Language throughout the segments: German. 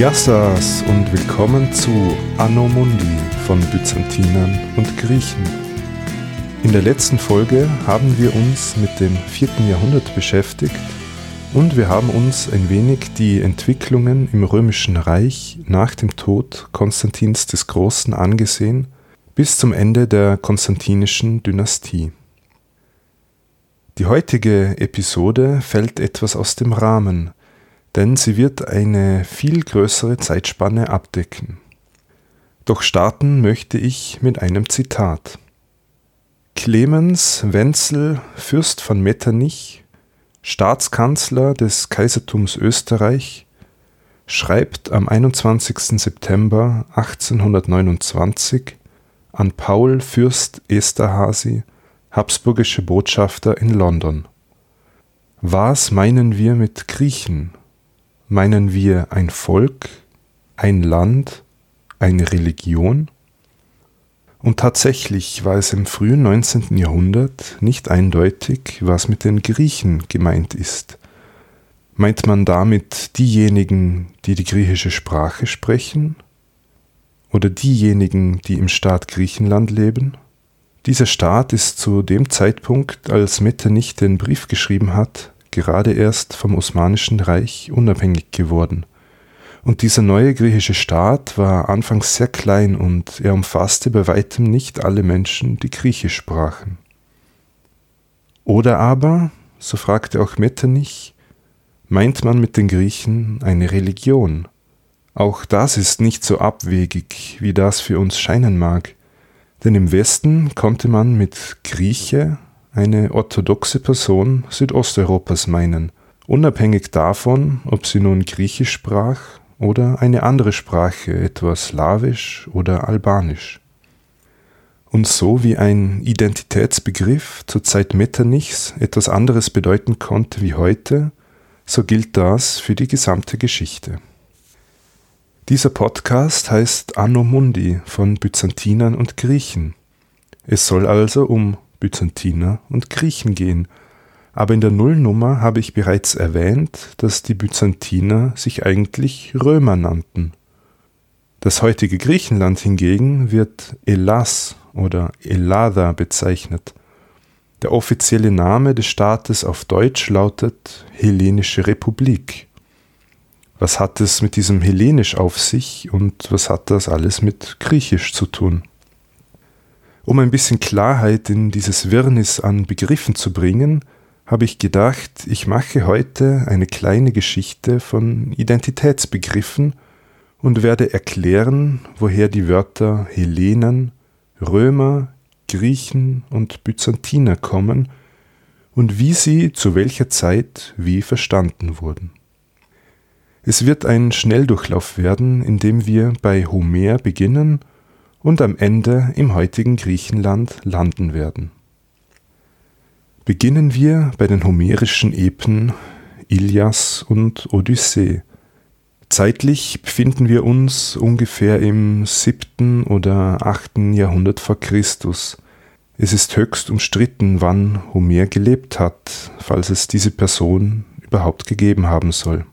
Yassas und willkommen zu Anno Mundi von Byzantinern und Griechen. In der letzten Folge haben wir uns mit dem 4. Jahrhundert beschäftigt und wir haben uns ein wenig die Entwicklungen im römischen Reich nach dem Tod Konstantins des Großen angesehen bis zum Ende der konstantinischen Dynastie. Die heutige Episode fällt etwas aus dem Rahmen, denn sie wird eine viel größere Zeitspanne abdecken. Doch starten möchte ich mit einem Zitat. Clemens Wenzel, Fürst von Metternich, Staatskanzler des Kaisertums Österreich, schreibt am 21. September 1829 an Paul Fürst Esterhazy, habsburgische Botschafter in London. Was meinen wir mit Griechen? Meinen wir ein Volk, ein Land, eine Religion? Und tatsächlich war es im frühen 19. Jahrhundert nicht eindeutig, was mit den Griechen gemeint ist. Meint man damit diejenigen, die die griechische Sprache sprechen? Oder diejenigen, die im Staat Griechenland leben? Dieser Staat ist zu dem Zeitpunkt, als Metternich den Brief geschrieben hat, gerade erst vom Osmanischen Reich unabhängig geworden. Und dieser neue griechische Staat war anfangs sehr klein und er umfasste bei weitem nicht alle Menschen, die Griechisch sprachen. Oder aber, so fragte auch Metternich, meint man mit den Griechen eine Religion? Auch das ist nicht so abwegig, wie das für uns scheinen mag, denn im Westen konnte man mit Grieche eine orthodoxe Person Südosteuropas meinen, unabhängig davon, ob sie nun Griechisch sprach oder eine andere Sprache, etwa Slawisch oder Albanisch. Und so wie ein Identitätsbegriff zur Zeit Metternichs etwas anderes bedeuten konnte wie heute, so gilt das für die gesamte Geschichte. Dieser Podcast heißt Anno Mundi von Byzantinern und Griechen. Es soll also um Byzantiner und Griechen gehen. Aber in der Nullnummer habe ich bereits erwähnt, dass die Byzantiner sich eigentlich Römer nannten. Das heutige Griechenland hingegen wird Elas oder Elada bezeichnet. Der offizielle Name des Staates auf Deutsch lautet Hellenische Republik. Was hat es mit diesem Hellenisch auf sich und was hat das alles mit Griechisch zu tun? Um ein bisschen Klarheit in dieses Wirrnis an Begriffen zu bringen, habe ich gedacht, ich mache heute eine kleine Geschichte von Identitätsbegriffen und werde erklären, woher die Wörter Hellenen, Römer, Griechen und Byzantiner kommen und wie sie zu welcher Zeit wie verstanden wurden. Es wird ein Schnelldurchlauf werden, in dem wir bei Homer beginnen und am Ende im heutigen Griechenland landen werden. Beginnen wir bei den homerischen Epen Ilias und Odyssee. Zeitlich befinden wir uns ungefähr im siebten oder achten Jahrhundert vor Christus. Es ist höchst umstritten, wann Homer gelebt hat, falls es diese Person überhaupt gegeben haben soll.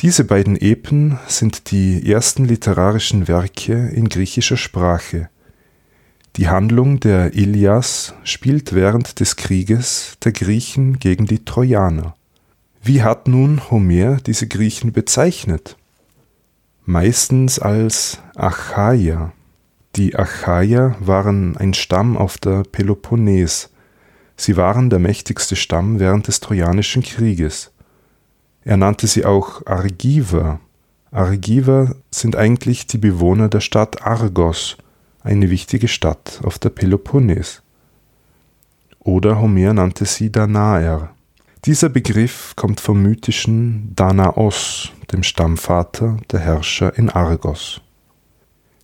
Diese beiden Epen sind die ersten literarischen Werke in griechischer Sprache. Die Handlung der Ilias spielt während des Krieges der Griechen gegen die Trojaner. Wie hat nun Homer diese Griechen bezeichnet? Meistens als Achaier. Die Achaier waren ein Stamm auf der Peloponnes. Sie waren der mächtigste Stamm während des Trojanischen Krieges. Er nannte sie auch Argiver. Argiver sind eigentlich die Bewohner der Stadt Argos, eine wichtige Stadt auf der Peloponnes. Oder Homer nannte sie Danaer. Dieser Begriff kommt vom mythischen Danaos, dem Stammvater der Herrscher in Argos.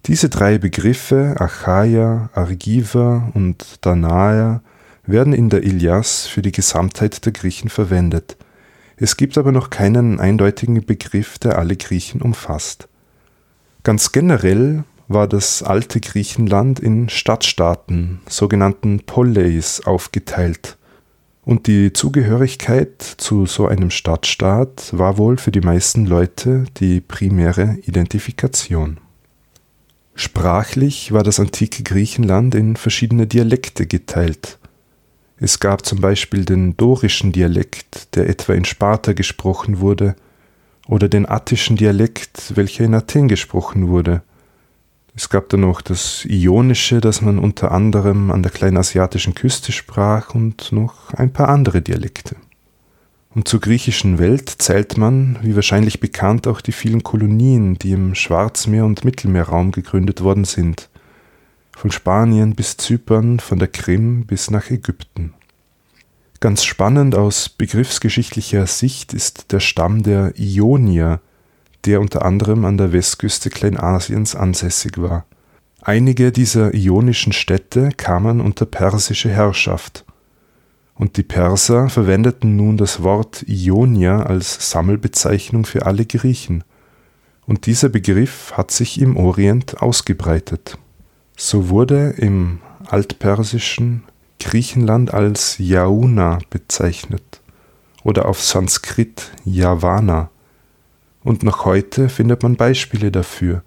Diese drei Begriffe, Achaia, Argiver und Danaer, werden in der Ilias für die Gesamtheit der Griechen verwendet – es gibt aber noch keinen eindeutigen Begriff, der alle Griechen umfasst. Ganz generell war das alte Griechenland in Stadtstaaten, sogenannten Polleis, aufgeteilt. Und die Zugehörigkeit zu so einem Stadtstaat war wohl für die meisten Leute die primäre Identifikation. Sprachlich war das antike Griechenland in verschiedene Dialekte geteilt. Es gab zum Beispiel den dorischen Dialekt, der etwa in Sparta gesprochen wurde, oder den attischen Dialekt, welcher in Athen gesprochen wurde. Es gab dann noch das Ionische, das man unter anderem an der kleinasiatischen Küste sprach und noch ein paar andere Dialekte. Und zur griechischen Welt zählt man, wie wahrscheinlich bekannt, auch die vielen Kolonien, die im Schwarzmeer- und Mittelmeerraum gegründet worden sind. Von Spanien bis Zypern, von der Krim bis nach Ägypten. Ganz spannend aus begriffsgeschichtlicher Sicht ist der Stamm der Ionier, der unter anderem an der Westküste Kleinasiens ansässig war. Einige dieser ionischen Städte kamen unter persische Herrschaft, und die Perser verwendeten nun das Wort Ionier als Sammelbezeichnung für alle Griechen, und dieser Begriff hat sich im Orient ausgebreitet. So wurde im Altpersischen Griechenland als Yauna bezeichnet oder auf Sanskrit Yavana und noch heute findet man Beispiele dafür.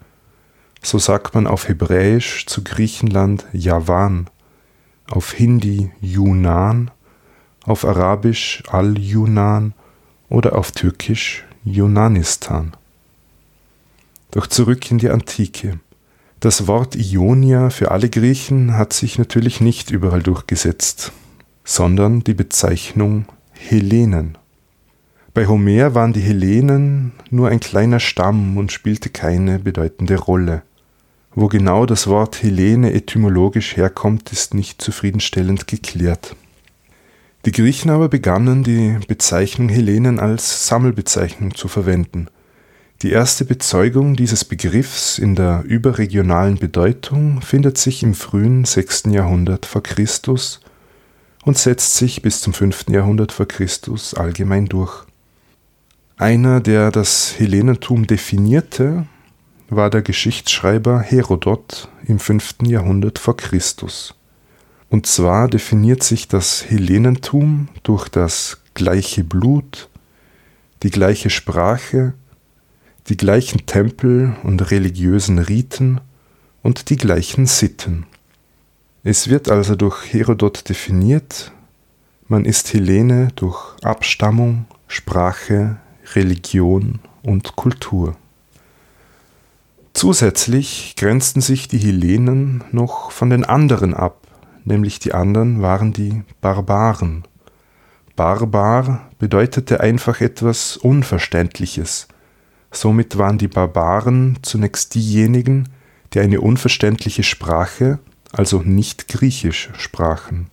So sagt man auf Hebräisch zu Griechenland Javan, auf Hindi Yunan, auf Arabisch Al-Yunan oder auf Türkisch Yunanistan. Doch zurück in die Antike. Das Wort Ionia für alle Griechen hat sich natürlich nicht überall durchgesetzt, sondern die Bezeichnung Hellenen. Bei Homer waren die Hellenen nur ein kleiner Stamm und spielte keine bedeutende Rolle. Wo genau das Wort Hellene etymologisch herkommt, ist nicht zufriedenstellend geklärt. Die Griechen aber begannen, die Bezeichnung Hellenen als Sammelbezeichnung zu verwenden. Die erste Bezeugung dieses Begriffs in der überregionalen Bedeutung findet sich im frühen 6. Jahrhundert vor Christus und setzt sich bis zum 5. Jahrhundert vor Christus allgemein durch. Einer, der das Hellenentum definierte, war der Geschichtsschreiber Herodot im 5. Jahrhundert vor Christus. Und zwar definiert sich das Hellenentum durch das gleiche Blut, die gleiche Sprache, die gleichen Tempel und religiösen Riten und die gleichen Sitten. Es wird also durch Herodot definiert, man ist Hellene durch Abstammung, Sprache, Religion und Kultur. Zusätzlich grenzten sich die Hellenen noch von den anderen ab, nämlich die anderen waren die Barbaren. Barbar bedeutete einfach etwas Unverständliches. Somit waren die Barbaren zunächst diejenigen, die eine unverständliche Sprache, also nicht Griechisch, sprachen.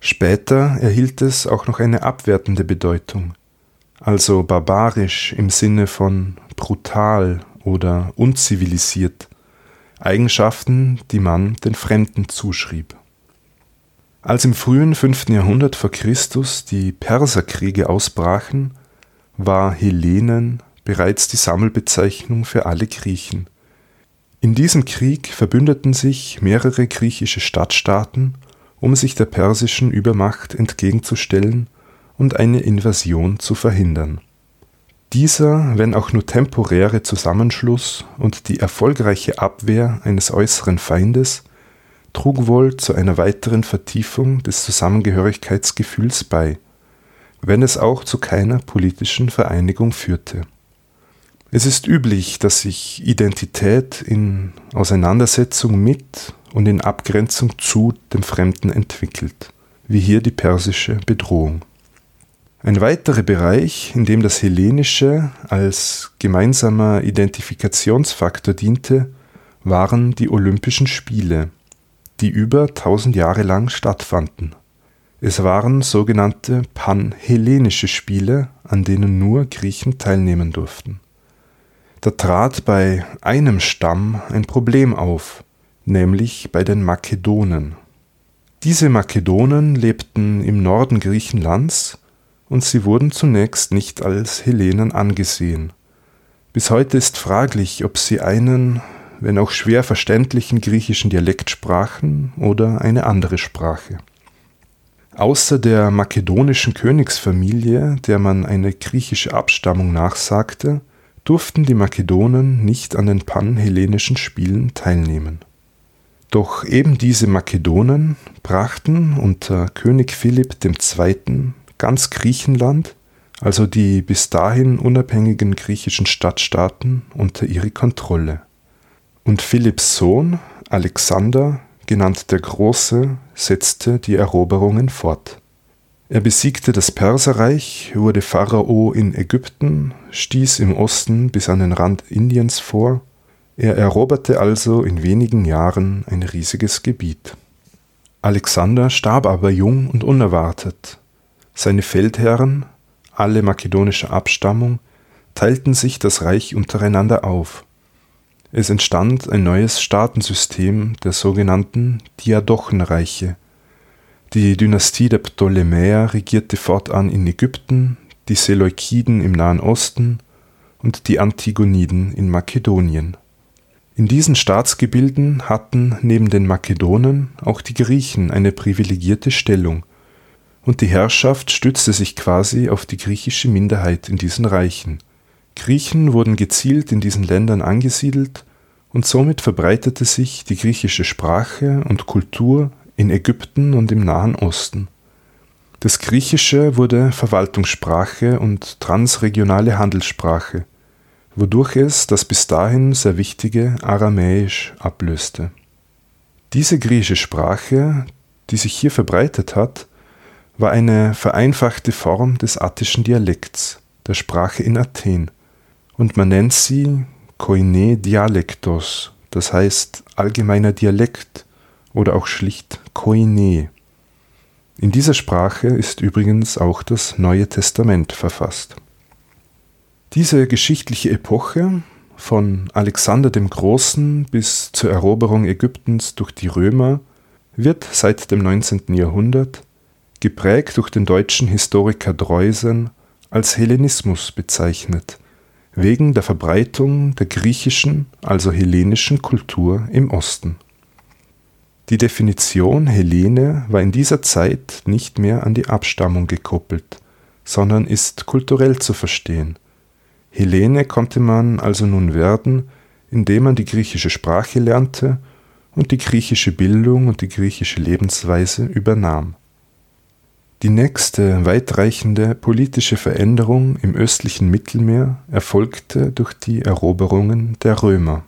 Später erhielt es auch noch eine abwertende Bedeutung also barbarisch im Sinne von brutal oder unzivilisiert, Eigenschaften, die man den Fremden zuschrieb. Als im frühen 5. Jahrhundert vor Christus die Perserkriege ausbrachen, war Hellenen bereits die Sammelbezeichnung für alle Griechen. In diesem Krieg verbündeten sich mehrere griechische Stadtstaaten, um sich der persischen Übermacht entgegenzustellen und eine Invasion zu verhindern. Dieser, wenn auch nur temporäre Zusammenschluss und die erfolgreiche Abwehr eines äußeren Feindes trug wohl zu einer weiteren Vertiefung des Zusammengehörigkeitsgefühls bei, wenn es auch zu keiner politischen Vereinigung führte. Es ist üblich, dass sich Identität in Auseinandersetzung mit und in Abgrenzung zu dem Fremden entwickelt, wie hier die persische Bedrohung. Ein weiterer Bereich, in dem das Hellenische als gemeinsamer Identifikationsfaktor diente, waren die Olympischen Spiele, die über tausend Jahre lang stattfanden. Es waren sogenannte panhellenische Spiele, an denen nur Griechen teilnehmen durften. Da trat bei einem Stamm ein Problem auf, nämlich bei den Makedonen. Diese Makedonen lebten im Norden Griechenlands und sie wurden zunächst nicht als Hellenen angesehen. Bis heute ist fraglich, ob sie einen, wenn auch schwer verständlichen griechischen Dialekt sprachen oder eine andere Sprache. Außer der makedonischen Königsfamilie, der man eine griechische Abstammung nachsagte, durften die Makedonen nicht an den panhellenischen Spielen teilnehmen. Doch eben diese Makedonen brachten unter König Philipp II. ganz Griechenland, also die bis dahin unabhängigen griechischen Stadtstaaten, unter ihre Kontrolle. Und Philipps Sohn Alexander, genannt der Große, setzte die Eroberungen fort. Er besiegte das Perserreich, wurde Pharao in Ägypten, stieß im Osten bis an den Rand Indiens vor, er eroberte also in wenigen Jahren ein riesiges Gebiet. Alexander starb aber jung und unerwartet. Seine Feldherren, alle makedonischer Abstammung, teilten sich das Reich untereinander auf. Es entstand ein neues Staatensystem der sogenannten Diadochenreiche. Die Dynastie der Ptolemäer regierte fortan in Ägypten, die Seleukiden im Nahen Osten und die Antigoniden in Makedonien. In diesen Staatsgebilden hatten neben den Makedonen auch die Griechen eine privilegierte Stellung, und die Herrschaft stützte sich quasi auf die griechische Minderheit in diesen Reichen Griechen wurden gezielt in diesen Ländern angesiedelt und somit verbreitete sich die griechische Sprache und Kultur in Ägypten und im Nahen Osten. Das Griechische wurde Verwaltungssprache und transregionale Handelssprache, wodurch es das bis dahin sehr wichtige Aramäisch ablöste. Diese griechische Sprache, die sich hier verbreitet hat, war eine vereinfachte Form des attischen Dialekts, der Sprache in Athen, und man nennt sie Koine Dialektos, das heißt allgemeiner Dialekt oder auch schlicht Koine. In dieser Sprache ist übrigens auch das Neue Testament verfasst. Diese geschichtliche Epoche, von Alexander dem Großen bis zur Eroberung Ägyptens durch die Römer, wird seit dem 19. Jahrhundert, geprägt durch den deutschen Historiker Dreusen, als Hellenismus bezeichnet wegen der Verbreitung der griechischen, also hellenischen Kultur im Osten. Die Definition Hellene war in dieser Zeit nicht mehr an die Abstammung gekoppelt, sondern ist kulturell zu verstehen. Hellene konnte man also nun werden, indem man die griechische Sprache lernte und die griechische Bildung und die griechische Lebensweise übernahm die nächste weitreichende politische Veränderung im östlichen Mittelmeer erfolgte durch die Eroberungen der Römer.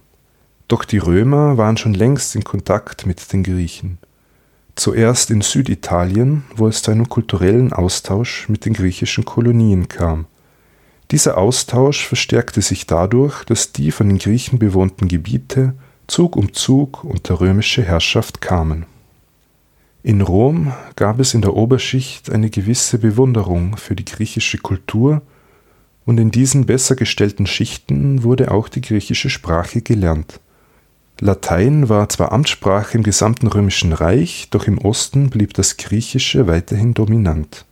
Doch die Römer waren schon längst in Kontakt mit den Griechen. Zuerst in Süditalien, wo es zu einem kulturellen Austausch mit den griechischen Kolonien kam. Dieser Austausch verstärkte sich dadurch, dass die von den Griechen bewohnten Gebiete Zug um Zug unter römische Herrschaft kamen in Rom gab es in der Oberschicht eine gewisse Bewunderung für die griechische Kultur, und in diesen besser gestellten Schichten wurde auch die griechische Sprache gelernt. Latein war zwar Amtssprache im gesamten römischen Reich, doch im Osten blieb das Griechische weiterhin dominant.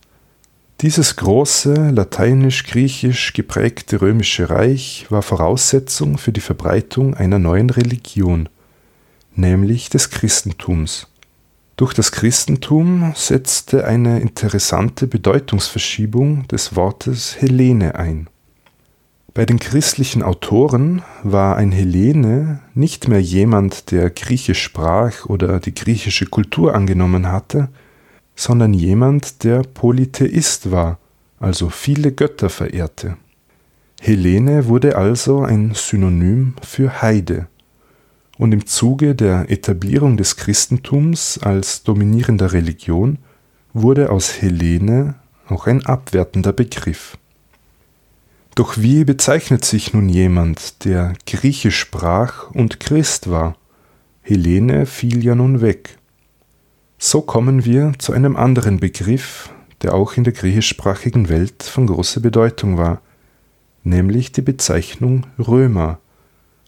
Dieses große, lateinisch-griechisch geprägte römische Reich war Voraussetzung für die Verbreitung einer neuen Religion, nämlich des Christentums. Durch das Christentum setzte eine interessante Bedeutungsverschiebung des Wortes Hellene ein. Bei den christlichen Autoren war ein Hellene nicht mehr jemand, der Griechisch sprach oder die griechische Kultur angenommen hatte, sondern jemand, der Polytheist war, also viele Götter verehrte. Hellene wurde also ein Synonym für Heide und im Zuge der Etablierung des Christentums als dominierender Religion wurde aus Hellene auch ein abwertender Begriff. Doch wie bezeichnet sich nun jemand, der Griechisch sprach und Christ war? Hellene fiel ja nun weg. So kommen wir zu einem anderen Begriff, der auch in der griechischsprachigen Welt von großer Bedeutung war, nämlich die Bezeichnung Römer,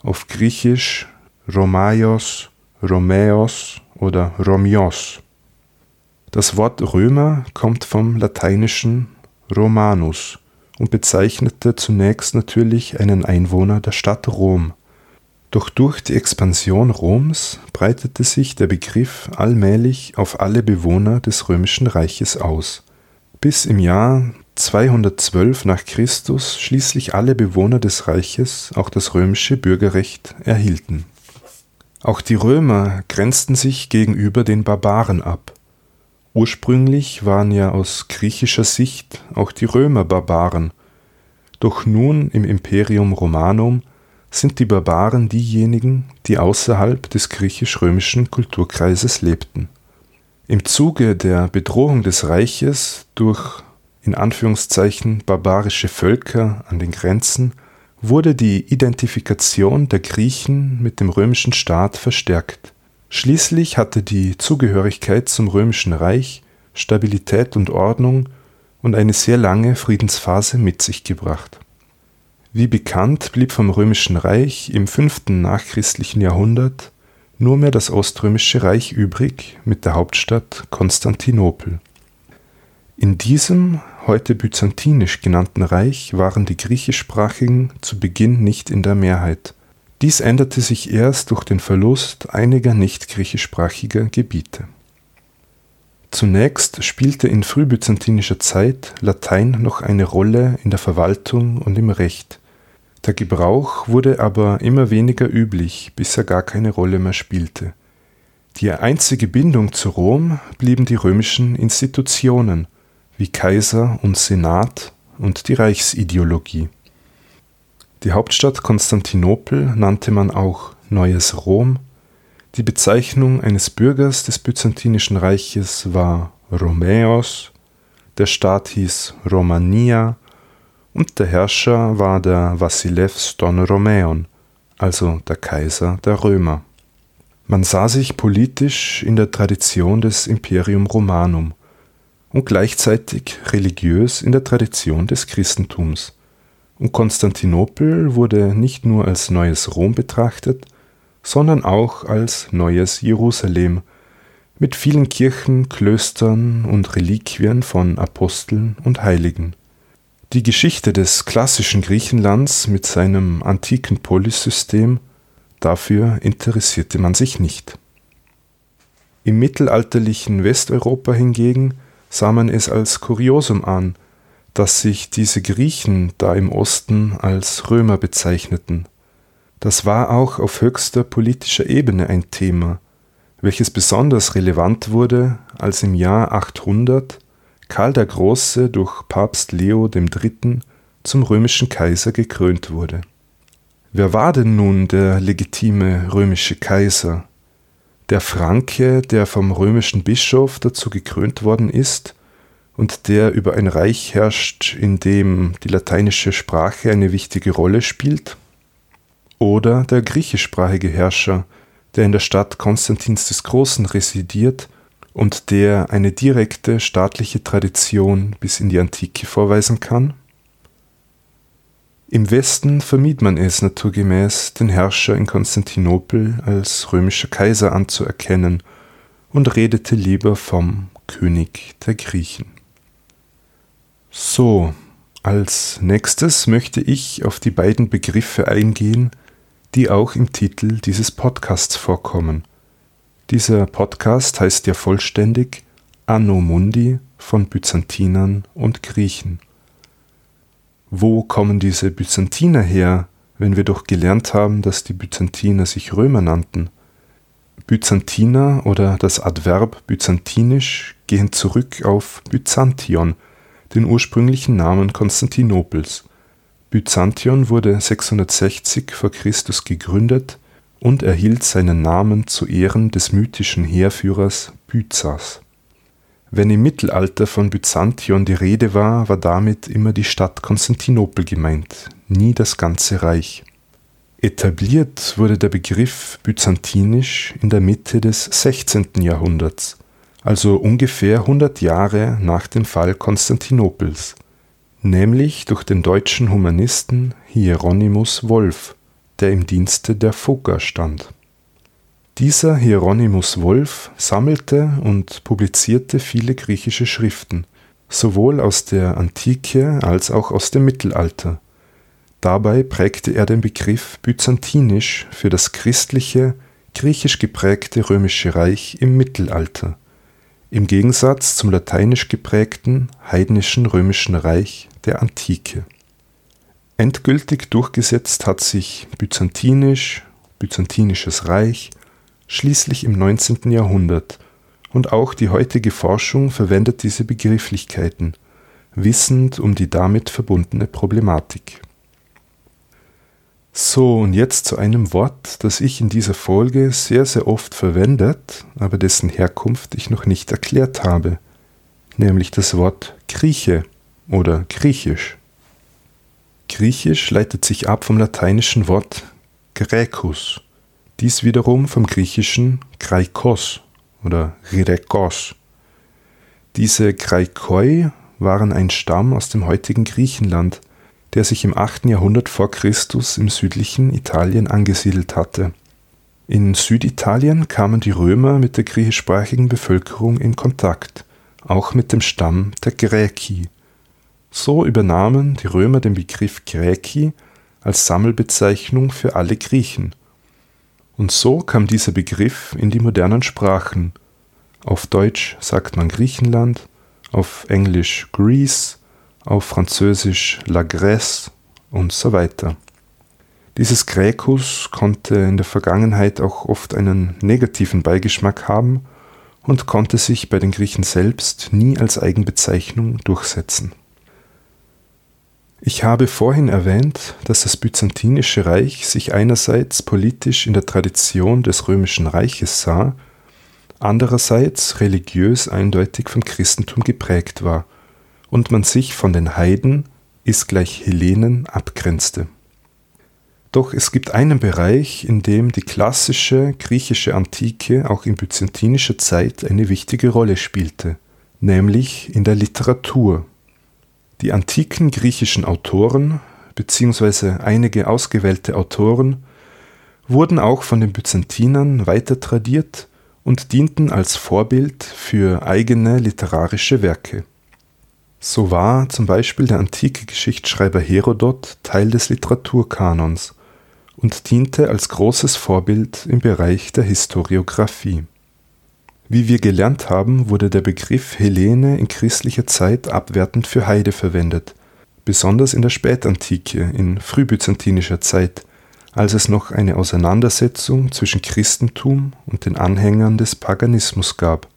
auf Griechisch Romaios, Romäos oder Romios. Das Wort Römer kommt vom lateinischen Romanus und bezeichnete zunächst natürlich einen Einwohner der Stadt Rom. Doch durch die Expansion Roms breitete sich der Begriff allmählich auf alle Bewohner des römischen Reiches aus, bis im Jahr 212 nach Christus schließlich alle Bewohner des Reiches auch das römische Bürgerrecht erhielten. Auch die Römer grenzten sich gegenüber den Barbaren ab. Ursprünglich waren ja aus griechischer Sicht auch die Römer Barbaren, doch nun im Imperium Romanum sind die Barbaren diejenigen, die außerhalb des griechisch-römischen Kulturkreises lebten. Im Zuge der Bedrohung des Reiches durch in Anführungszeichen barbarische Völker an den Grenzen, wurde die Identifikation der Griechen mit dem römischen Staat verstärkt. Schließlich hatte die Zugehörigkeit zum römischen Reich Stabilität und Ordnung und eine sehr lange Friedensphase mit sich gebracht. Wie bekannt blieb vom römischen Reich im fünften nachchristlichen Jahrhundert nur mehr das Oströmische Reich übrig mit der Hauptstadt Konstantinopel. In diesem heute byzantinisch genannten Reich waren die griechischsprachigen zu Beginn nicht in der Mehrheit. Dies änderte sich erst durch den Verlust einiger nicht griechischsprachiger Gebiete. Zunächst spielte in frühbyzantinischer Zeit Latein noch eine Rolle in der Verwaltung und im Recht. Der Gebrauch wurde aber immer weniger üblich, bis er gar keine Rolle mehr spielte. Die einzige Bindung zu Rom blieben die römischen Institutionen, wie Kaiser und Senat und die Reichsideologie. Die Hauptstadt Konstantinopel nannte man auch Neues Rom, die Bezeichnung eines Bürgers des Byzantinischen Reiches war Romäos, der Staat hieß Romania und der Herrscher war der Vassilev Don Romäon, also der Kaiser der Römer. Man sah sich politisch in der Tradition des Imperium Romanum – und gleichzeitig religiös in der Tradition des Christentums. Und Konstantinopel wurde nicht nur als neues Rom betrachtet, sondern auch als neues Jerusalem mit vielen Kirchen, Klöstern und Reliquien von Aposteln und Heiligen. Die Geschichte des klassischen Griechenlands mit seinem antiken Polissystem, dafür interessierte man sich nicht. Im mittelalterlichen Westeuropa hingegen sah man es als Kuriosum an, dass sich diese Griechen da im Osten als Römer bezeichneten. Das war auch auf höchster politischer Ebene ein Thema, welches besonders relevant wurde, als im Jahr 800 Karl der Große durch Papst Leo III. zum römischen Kaiser gekrönt wurde. Wer war denn nun der legitime römische Kaiser? der Franke, der vom römischen Bischof dazu gekrönt worden ist und der über ein Reich herrscht, in dem die lateinische Sprache eine wichtige Rolle spielt, oder der griechischsprachige Herrscher, der in der Stadt Konstantins des Großen residiert und der eine direkte staatliche Tradition bis in die Antike vorweisen kann? Im Westen vermied man es naturgemäß, den Herrscher in Konstantinopel als römischer Kaiser anzuerkennen und redete lieber vom König der Griechen. So, als nächstes möchte ich auf die beiden Begriffe eingehen, die auch im Titel dieses Podcasts vorkommen. Dieser Podcast heißt ja vollständig Anno Mundi von Byzantinern und Griechen. Wo kommen diese Byzantiner her, wenn wir doch gelernt haben, dass die Byzantiner sich Römer nannten? Byzantiner oder das Adverb byzantinisch gehen zurück auf Byzantion, den ursprünglichen Namen Konstantinopels. Byzantion wurde 660 v. Chr. gegründet und erhielt seinen Namen zu Ehren des mythischen Heerführers Byzas wenn im Mittelalter von Byzantion die Rede war, war damit immer die Stadt Konstantinopel gemeint, nie das ganze Reich. Etabliert wurde der Begriff byzantinisch in der Mitte des 16. Jahrhunderts, also ungefähr 100 Jahre nach dem Fall Konstantinopels, nämlich durch den deutschen Humanisten Hieronymus Wolff, der im Dienste der Fugger stand dieser Hieronymus Wolff sammelte und publizierte viele griechische Schriften, sowohl aus der Antike als auch aus dem Mittelalter. Dabei prägte er den Begriff byzantinisch für das christliche, griechisch geprägte römische Reich im Mittelalter, im Gegensatz zum lateinisch geprägten heidnischen römischen Reich der Antike. Endgültig durchgesetzt hat sich byzantinisch, byzantinisches Reich, schließlich im 19. Jahrhundert und auch die heutige Forschung verwendet diese Begrifflichkeiten, wissend um die damit verbundene Problematik. So, und jetzt zu einem Wort, das ich in dieser Folge sehr, sehr oft verwendet, aber dessen Herkunft ich noch nicht erklärt habe, nämlich das Wort Grieche oder Griechisch. Griechisch leitet sich ab vom lateinischen Wort Graecus, dies wiederum vom griechischen Graikos oder Rirekos. Diese Graikoi waren ein Stamm aus dem heutigen Griechenland, der sich im 8. Jahrhundert vor Christus im südlichen Italien angesiedelt hatte. In Süditalien kamen die Römer mit der griechischsprachigen Bevölkerung in Kontakt, auch mit dem Stamm der Graeci. So übernahmen die Römer den Begriff Graeci als Sammelbezeichnung für alle Griechen. Und so kam dieser Begriff in die modernen Sprachen. Auf Deutsch sagt man Griechenland, auf Englisch Greece, auf Französisch La Grèce und so weiter. Dieses Graecus konnte in der Vergangenheit auch oft einen negativen Beigeschmack haben und konnte sich bei den Griechen selbst nie als Eigenbezeichnung durchsetzen. Ich habe vorhin erwähnt, dass das Byzantinische Reich sich einerseits politisch in der Tradition des römischen Reiches sah, andererseits religiös eindeutig vom Christentum geprägt war und man sich von den Heiden ist gleich Hellenen abgrenzte. Doch es gibt einen Bereich, in dem die klassische griechische Antike auch in byzantinischer Zeit eine wichtige Rolle spielte, nämlich in der Literatur. Die antiken griechischen Autoren bzw. einige ausgewählte Autoren wurden auch von den Byzantinern weiter tradiert und dienten als Vorbild für eigene literarische Werke. So war zum Beispiel der antike Geschichtsschreiber Herodot Teil des Literaturkanons und diente als großes Vorbild im Bereich der Historiographie. Wie wir gelernt haben, wurde der Begriff Hellene in christlicher Zeit abwertend für Heide verwendet, besonders in der Spätantike, in frühbyzantinischer Zeit, als es noch eine Auseinandersetzung zwischen Christentum und den Anhängern des Paganismus gab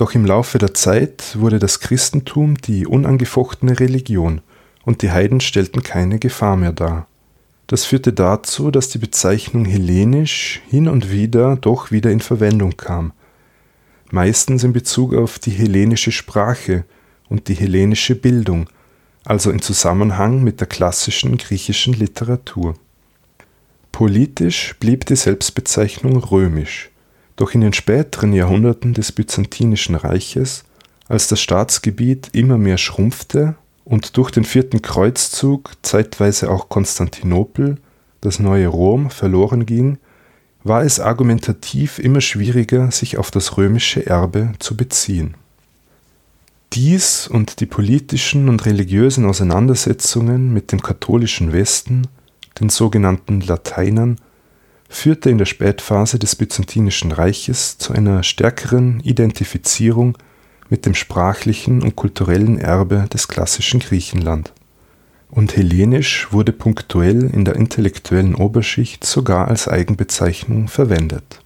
doch im Laufe der Zeit wurde das Christentum die unangefochtene Religion und die Heiden stellten keine Gefahr mehr dar. Das führte dazu, dass die Bezeichnung hellenisch hin und wieder doch wieder in Verwendung kam, meistens in Bezug auf die hellenische Sprache und die hellenische Bildung, also in Zusammenhang mit der klassischen griechischen Literatur. Politisch blieb die Selbstbezeichnung römisch. Doch in den späteren Jahrhunderten des Byzantinischen Reiches, als das Staatsgebiet immer mehr schrumpfte und durch den vierten Kreuzzug zeitweise auch Konstantinopel, das neue Rom, verloren ging, war es argumentativ immer schwieriger, sich auf das römische Erbe zu beziehen. Dies und die politischen und religiösen Auseinandersetzungen mit dem katholischen Westen, den sogenannten Lateinern, führte in der Spätphase des Byzantinischen Reiches zu einer stärkeren Identifizierung mit dem sprachlichen und kulturellen Erbe des klassischen Griechenland. Und Hellenisch wurde punktuell in der intellektuellen Oberschicht sogar als Eigenbezeichnung verwendet.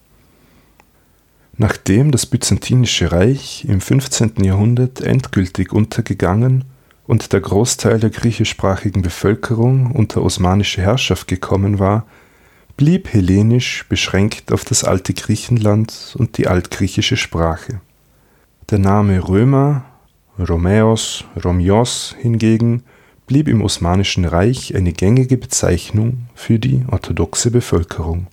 Nachdem das Byzantinische Reich im 15. Jahrhundert endgültig untergegangen und der Großteil der griechischsprachigen Bevölkerung unter osmanische Herrschaft gekommen war, blieb Hellenisch beschränkt auf das alte Griechenland und die altgriechische Sprache. Der Name Römer, Romäos, Romios hingegen blieb im Osmanischen Reich eine gängige Bezeichnung für die orthodoxe Bevölkerung.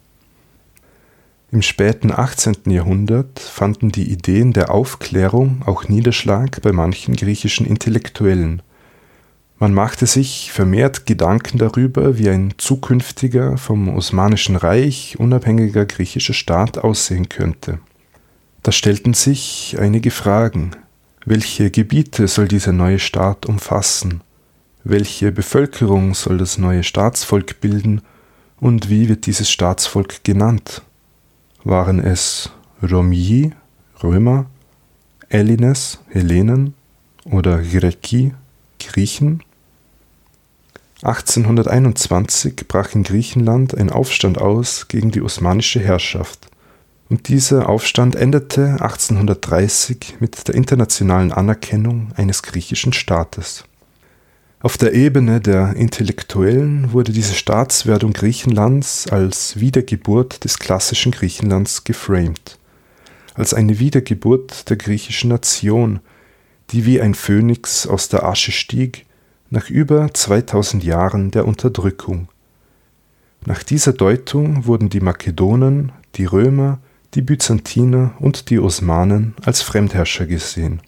Im späten 18. Jahrhundert fanden die Ideen der Aufklärung auch Niederschlag bei manchen griechischen Intellektuellen man machte sich vermehrt Gedanken darüber, wie ein zukünftiger, vom Osmanischen Reich unabhängiger griechischer Staat aussehen könnte. Da stellten sich einige Fragen. Welche Gebiete soll dieser neue Staat umfassen? Welche Bevölkerung soll das neue Staatsvolk bilden und wie wird dieses Staatsvolk genannt? Waren es Romii, Römer, Elines, Hellenen oder Greki, Griechen? 1821 brach in Griechenland ein Aufstand aus gegen die osmanische Herrschaft. Und dieser Aufstand endete 1830 mit der internationalen Anerkennung eines griechischen Staates. Auf der Ebene der Intellektuellen wurde diese Staatswerdung Griechenlands als Wiedergeburt des klassischen Griechenlands geframed, als eine Wiedergeburt der griechischen Nation, die wie ein Phönix aus der Asche stieg nach über 2000 Jahren der Unterdrückung. Nach dieser Deutung wurden die Makedonen, die Römer, die Byzantiner und die Osmanen als Fremdherrscher gesehen.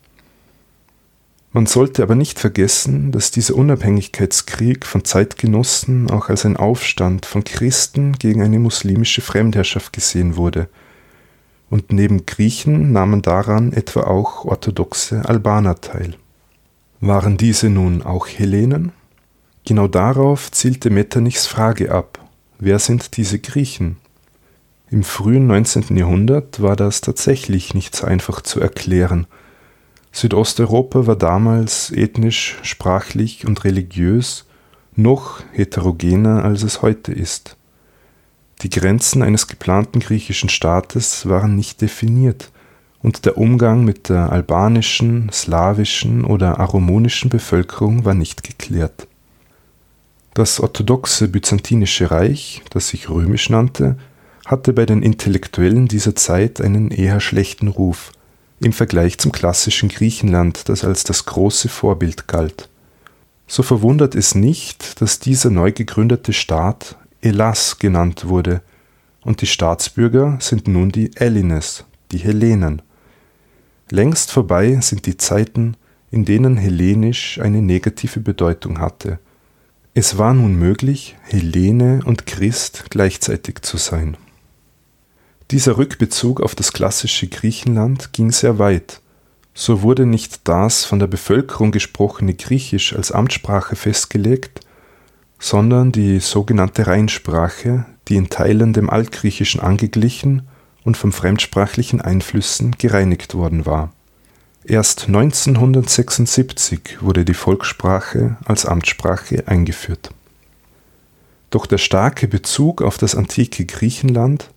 Man sollte aber nicht vergessen, dass dieser Unabhängigkeitskrieg von Zeitgenossen auch als ein Aufstand von Christen gegen eine muslimische Fremdherrschaft gesehen wurde, und neben Griechen nahmen daran etwa auch orthodoxe Albaner teil. Waren diese nun auch Hellenen? Genau darauf zielte Metternichs Frage ab. Wer sind diese Griechen? Im frühen 19. Jahrhundert war das tatsächlich nicht so einfach zu erklären. Südosteuropa war damals ethnisch, sprachlich und religiös noch heterogener, als es heute ist. Die Grenzen eines geplanten griechischen Staates waren nicht definiert und der Umgang mit der albanischen, slawischen oder aromonischen Bevölkerung war nicht geklärt. Das orthodoxe Byzantinische Reich, das sich römisch nannte, hatte bei den Intellektuellen dieser Zeit einen eher schlechten Ruf im Vergleich zum klassischen Griechenland, das als das große Vorbild galt. So verwundert es nicht, dass dieser neu gegründete Staat Elas genannt wurde, und die Staatsbürger sind nun die Ellines, die Hellenen. Längst vorbei sind die Zeiten, in denen Hellenisch eine negative Bedeutung hatte. Es war nun möglich, Hellene und Christ gleichzeitig zu sein. Dieser Rückbezug auf das klassische Griechenland ging sehr weit. So wurde nicht das von der Bevölkerung gesprochene Griechisch als Amtssprache festgelegt, sondern die sogenannte Rheinsprache, die in Teilen dem Altgriechischen angeglichen und von fremdsprachlichen Einflüssen gereinigt worden war. Erst 1976 wurde die Volkssprache als Amtssprache eingeführt. Doch der starke Bezug auf das antike Griechenland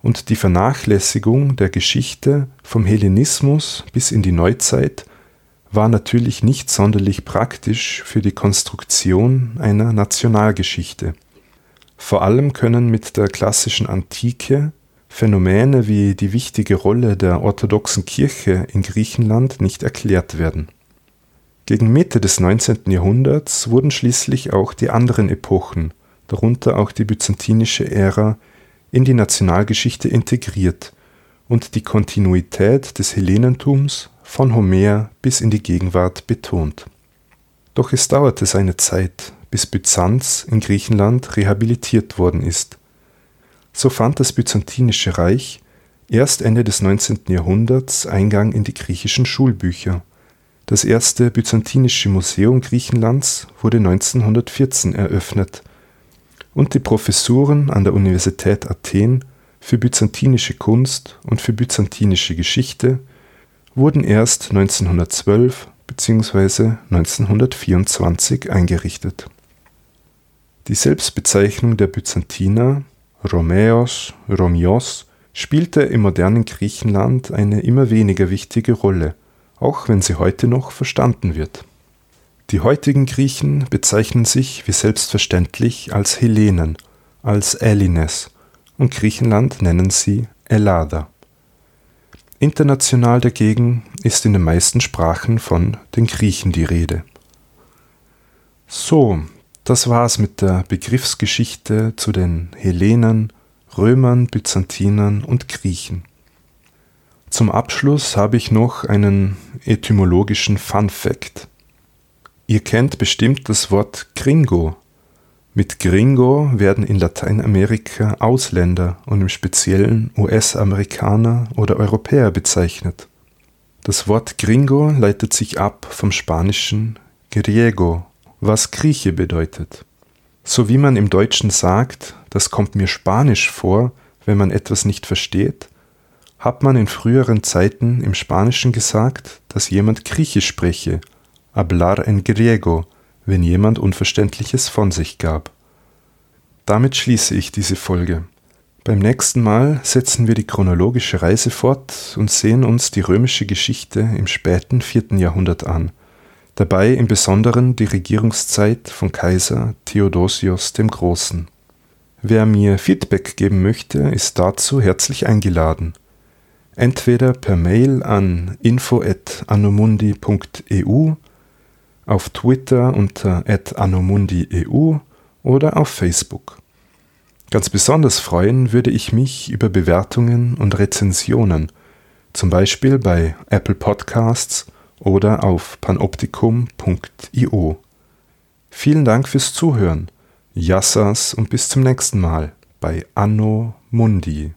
und die Vernachlässigung der Geschichte vom Hellenismus bis in die Neuzeit war natürlich nicht sonderlich praktisch für die Konstruktion einer Nationalgeschichte. Vor allem können mit der klassischen Antike Phänomene wie die wichtige Rolle der orthodoxen Kirche in Griechenland nicht erklärt werden. Gegen Mitte des 19. Jahrhunderts wurden schließlich auch die anderen Epochen, darunter auch die byzantinische Ära, in die Nationalgeschichte integriert und die Kontinuität des Hellenentums von Homer bis in die Gegenwart betont. Doch es dauerte seine Zeit, bis Byzanz in Griechenland rehabilitiert worden ist so fand das Byzantinische Reich erst Ende des 19. Jahrhunderts Eingang in die griechischen Schulbücher. Das erste Byzantinische Museum Griechenlands wurde 1914 eröffnet und die Professuren an der Universität Athen für byzantinische Kunst und für byzantinische Geschichte wurden erst 1912 bzw. 1924 eingerichtet. Die Selbstbezeichnung der Byzantiner Romäos, Romios spielte im modernen Griechenland eine immer weniger wichtige Rolle, auch wenn sie heute noch verstanden wird. Die heutigen Griechen bezeichnen sich wie selbstverständlich als Hellenen, als Ellines und Griechenland nennen sie Ellada. International dagegen ist in den meisten Sprachen von den Griechen die Rede. So, das war's mit der Begriffsgeschichte zu den Hellenen, Römern, Byzantinern und Griechen. Zum Abschluss habe ich noch einen etymologischen Fun Fact. Ihr kennt bestimmt das Wort Gringo. Mit Gringo werden in Lateinamerika Ausländer und im Speziellen US-Amerikaner oder Europäer bezeichnet. Das Wort Gringo leitet sich ab vom spanischen Griego was Grieche bedeutet. So wie man im Deutschen sagt, das kommt mir spanisch vor, wenn man etwas nicht versteht, hat man in früheren Zeiten im Spanischen gesagt, dass jemand Griechisch spreche, hablar en griego, wenn jemand Unverständliches von sich gab. Damit schließe ich diese Folge. Beim nächsten Mal setzen wir die chronologische Reise fort und sehen uns die römische Geschichte im späten 4. Jahrhundert an, dabei im Besonderen die Regierungszeit von Kaiser Theodosios dem Großen. Wer mir Feedback geben möchte, ist dazu herzlich eingeladen. Entweder per Mail an info@anomundi.eu, auf Twitter unter @anomundi.eu oder auf Facebook. Ganz besonders freuen würde ich mich über Bewertungen und Rezensionen, zum Beispiel bei Apple Podcasts oder auf panoptikum.io. Vielen Dank fürs Zuhören. Yassas und bis zum nächsten Mal bei Anno Mundi.